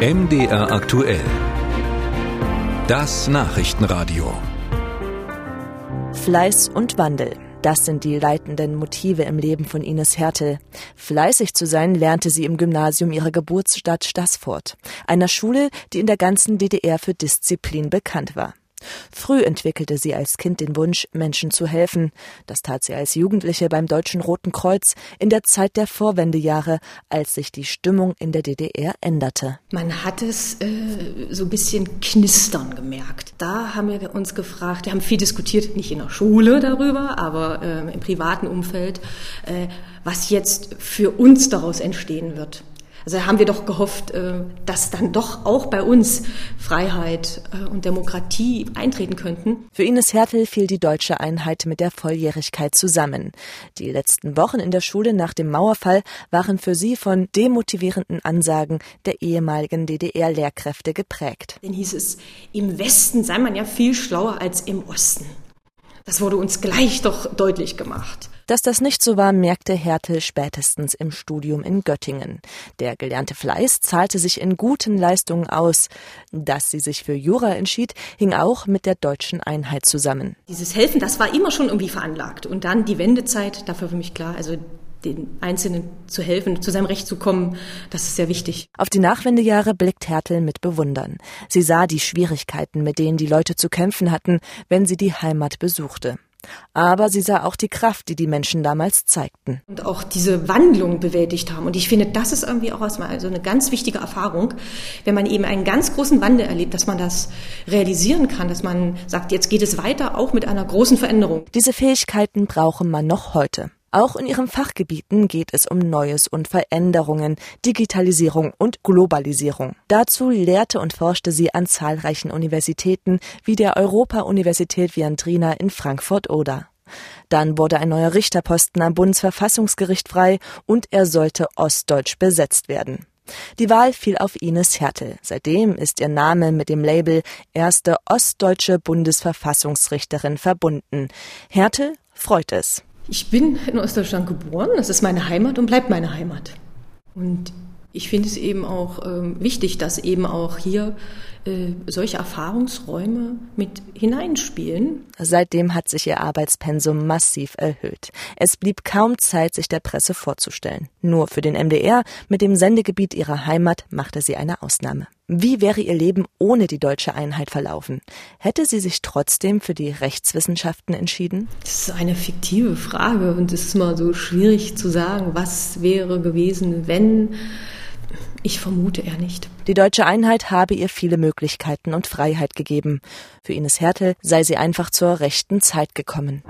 MDR aktuell. Das Nachrichtenradio. Fleiß und Wandel. Das sind die leitenden Motive im Leben von Ines Hertel. Fleißig zu sein lernte sie im Gymnasium ihrer Geburtsstadt Stassfurt, einer Schule, die in der ganzen DDR für Disziplin bekannt war. Früh entwickelte sie als Kind den Wunsch, Menschen zu helfen. Das tat sie als Jugendliche beim Deutschen Roten Kreuz in der Zeit der Vorwendejahre, als sich die Stimmung in der DDR änderte. Man hat es äh, so ein bisschen knistern gemerkt. Da haben wir uns gefragt, wir haben viel diskutiert, nicht in der Schule darüber, aber äh, im privaten Umfeld, äh, was jetzt für uns daraus entstehen wird. Also haben wir doch gehofft, äh, dass dann doch auch bei uns Freiheit äh, und Demokratie eintreten könnten. Für Ines Hertel fiel die deutsche Einheit mit der Volljährigkeit zusammen. Die letzten Wochen in der Schule nach dem Mauerfall waren für sie von demotivierenden Ansagen der ehemaligen DDR-Lehrkräfte geprägt. Dann hieß es, im Westen sei man ja viel schlauer als im Osten. Das wurde uns gleich doch deutlich gemacht. Dass das nicht so war, merkte Hertel spätestens im Studium in Göttingen. Der gelernte Fleiß zahlte sich in guten Leistungen aus. Dass sie sich für Jura entschied, hing auch mit der deutschen Einheit zusammen. Dieses Helfen, das war immer schon irgendwie veranlagt. Und dann die Wendezeit, dafür für mich klar, also den Einzelnen zu helfen, zu seinem Recht zu kommen, das ist sehr wichtig. Auf die Nachwendejahre blickt Hertel mit Bewundern. Sie sah die Schwierigkeiten, mit denen die Leute zu kämpfen hatten, wenn sie die Heimat besuchte. Aber sie sah auch die Kraft, die die Menschen damals zeigten. Und auch diese Wandlung bewältigt haben. Und ich finde, das ist irgendwie auch erstmal so eine ganz wichtige Erfahrung, wenn man eben einen ganz großen Wandel erlebt, dass man das realisieren kann, dass man sagt, jetzt geht es weiter, auch mit einer großen Veränderung. Diese Fähigkeiten brauche man noch heute. Auch in ihren Fachgebieten geht es um Neues und Veränderungen, Digitalisierung und Globalisierung. Dazu lehrte und forschte sie an zahlreichen Universitäten wie der Europa-Universität Viandrina in Frankfurt-Oder. Dann wurde ein neuer Richterposten am Bundesverfassungsgericht frei und er sollte ostdeutsch besetzt werden. Die Wahl fiel auf Ines Hertel. Seitdem ist ihr Name mit dem Label erste ostdeutsche Bundesverfassungsrichterin verbunden. Hertel freut es. Ich bin in Ostdeutschland geboren, das ist meine Heimat und bleibt meine Heimat. Und ich finde es eben auch ähm, wichtig, dass eben auch hier solche Erfahrungsräume mit hineinspielen. Seitdem hat sich ihr Arbeitspensum massiv erhöht. Es blieb kaum Zeit, sich der Presse vorzustellen. Nur für den MDR mit dem Sendegebiet ihrer Heimat machte sie eine Ausnahme. Wie wäre ihr Leben ohne die deutsche Einheit verlaufen? Hätte sie sich trotzdem für die Rechtswissenschaften entschieden? Das ist eine fiktive Frage und es ist mal so schwierig zu sagen, was wäre gewesen, wenn ich vermute eher nicht. Die deutsche Einheit habe ihr viele Möglichkeiten und Freiheit gegeben. Für Ines Hertel sei sie einfach zur rechten Zeit gekommen.